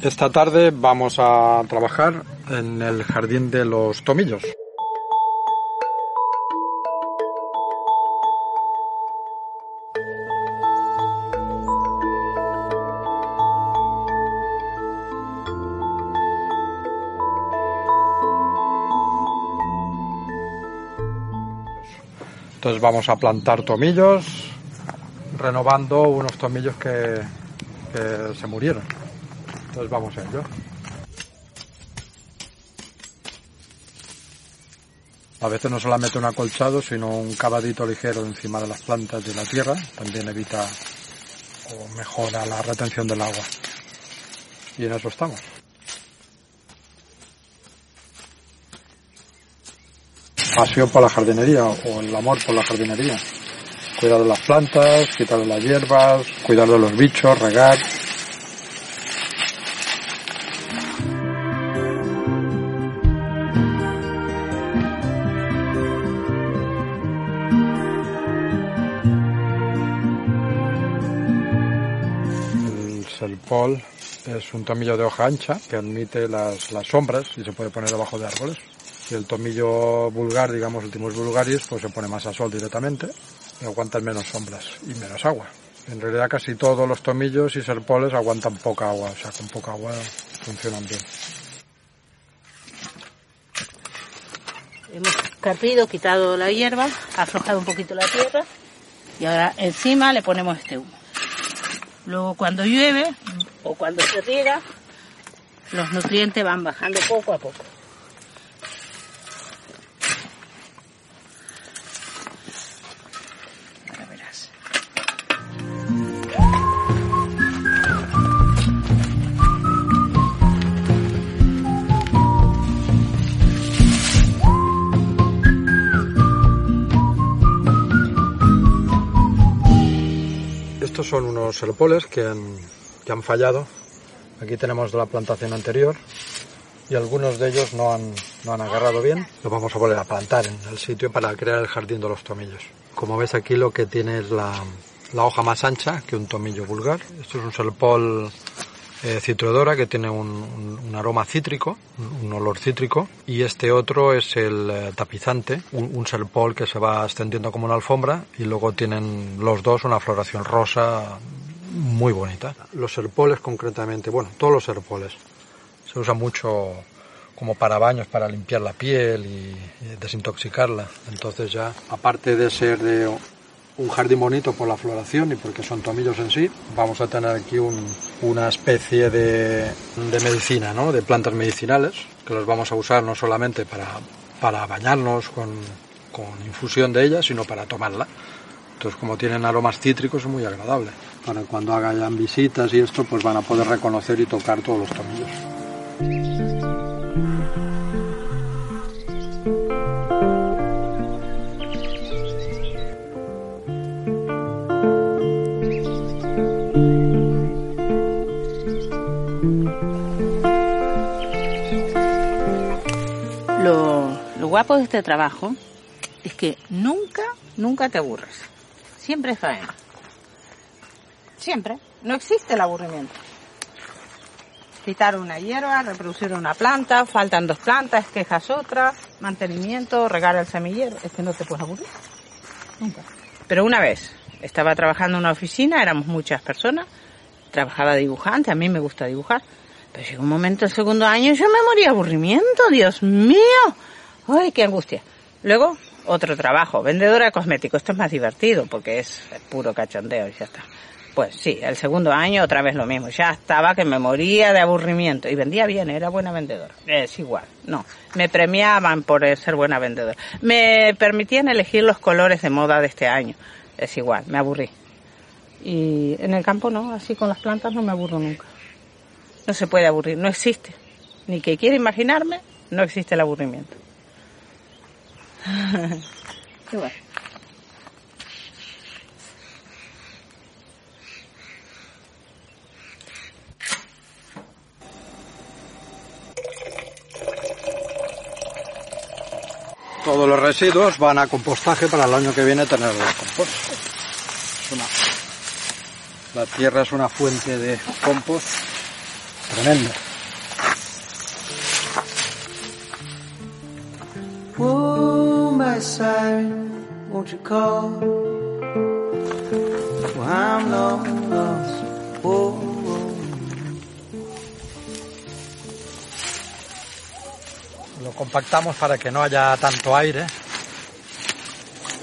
Esta tarde vamos a trabajar en el jardín de los tomillos. Entonces vamos a plantar tomillos, renovando unos tomillos que, que se murieron. Entonces vamos a ello. A veces no solamente un acolchado, sino un cavadito ligero encima de las plantas de la tierra. También evita o mejora la retención del agua. Y en eso estamos. Pasión por la jardinería o el amor por la jardinería. Cuidar de las plantas, quitar de las hierbas, cuidar de los bichos, regar. Serpol es un tomillo de hoja ancha que admite las, las sombras y se puede poner debajo de árboles. Y el tomillo vulgar, digamos, últimos vulgaris, pues se pone más a sol directamente y aguantan menos sombras y menos agua. En realidad casi todos los tomillos y serpoles aguantan poca agua, o sea, con poca agua funcionan bien. Hemos carpido, quitado la hierba, aflojado un poquito la tierra y ahora encima le ponemos este humo. Luego cuando llueve o cuando se riega, los nutrientes van bajando poco a poco. Estos son unos serpoles que han, que han fallado. Aquí tenemos la plantación anterior y algunos de ellos no han, no han agarrado bien. Los vamos a volver a plantar en el sitio para crear el jardín de los tomillos. Como ves aquí lo que tiene es la, la hoja más ancha que un tomillo vulgar. Esto es un serpol eh, citrodora que tiene un, un- un aroma cítrico, un, un olor cítrico. Y este otro es el eh, tapizante, un serpol que se va extendiendo como una alfombra y luego tienen los dos una floración rosa muy bonita. Los serpoles concretamente, bueno, todos los serpoles se usa mucho como para baños, para limpiar la piel y, y desintoxicarla. Entonces ya, aparte de ser de un jardín bonito por la floración y porque son tomillos en sí, vamos a tener aquí un- una especie de, de medicina, ¿no? De plantas medicinales, que los vamos a usar no solamente para, para bañarnos con, con infusión de ellas, sino para tomarla. Entonces, como tienen aromas cítricos, es muy agradable. Para cuando hagan visitas y esto, pues van a poder reconocer y tocar todos los tomillos. Lo, guapo de este trabajo es que nunca, nunca te aburres. Siempre faena. Siempre. No existe el aburrimiento. Quitar una hierba, reproducir una planta, faltan dos plantas, quejas otra, mantenimiento, regar el semillero. Es que no te puedes aburrir. Nunca. Pero una vez estaba trabajando en una oficina, éramos muchas personas, trabajaba dibujante, a mí me gusta dibujar. Pero llegó un momento, el segundo año, yo me moría de aburrimiento, Dios mío. Ay, qué angustia. Luego, otro trabajo, vendedora de cosméticos. Esto es más divertido porque es puro cachondeo y ya está. Pues sí, el segundo año otra vez lo mismo. Ya estaba que me moría de aburrimiento. Y vendía bien, era buena vendedora. Es igual, no. Me premiaban por ser buena vendedora. Me permitían elegir los colores de moda de este año. Es igual, me aburrí. Y en el campo no, así con las plantas no me aburro nunca. no se puede aburrir, no existe. Ni que quiera imaginarme, no existe el aburrimiento. Qué Todos los residuos van a compostaje para el año que viene tener el compost. Es una- la tierra es una fuente de compost tremenda. Compactamos para que no haya tanto aire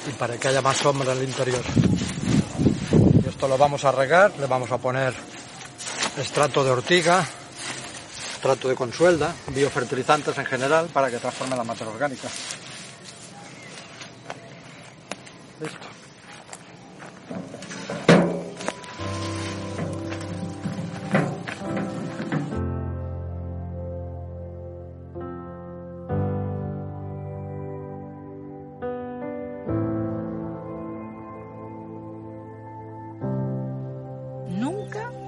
y para que haya más sombra en el interior. Esto lo vamos a regar, le vamos a poner extracto de ortiga, extracto de consuelda, biofertilizantes en general para que transforme la materia orgánica.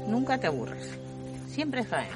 Nunca, te aburres. Siempre faena.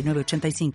906985.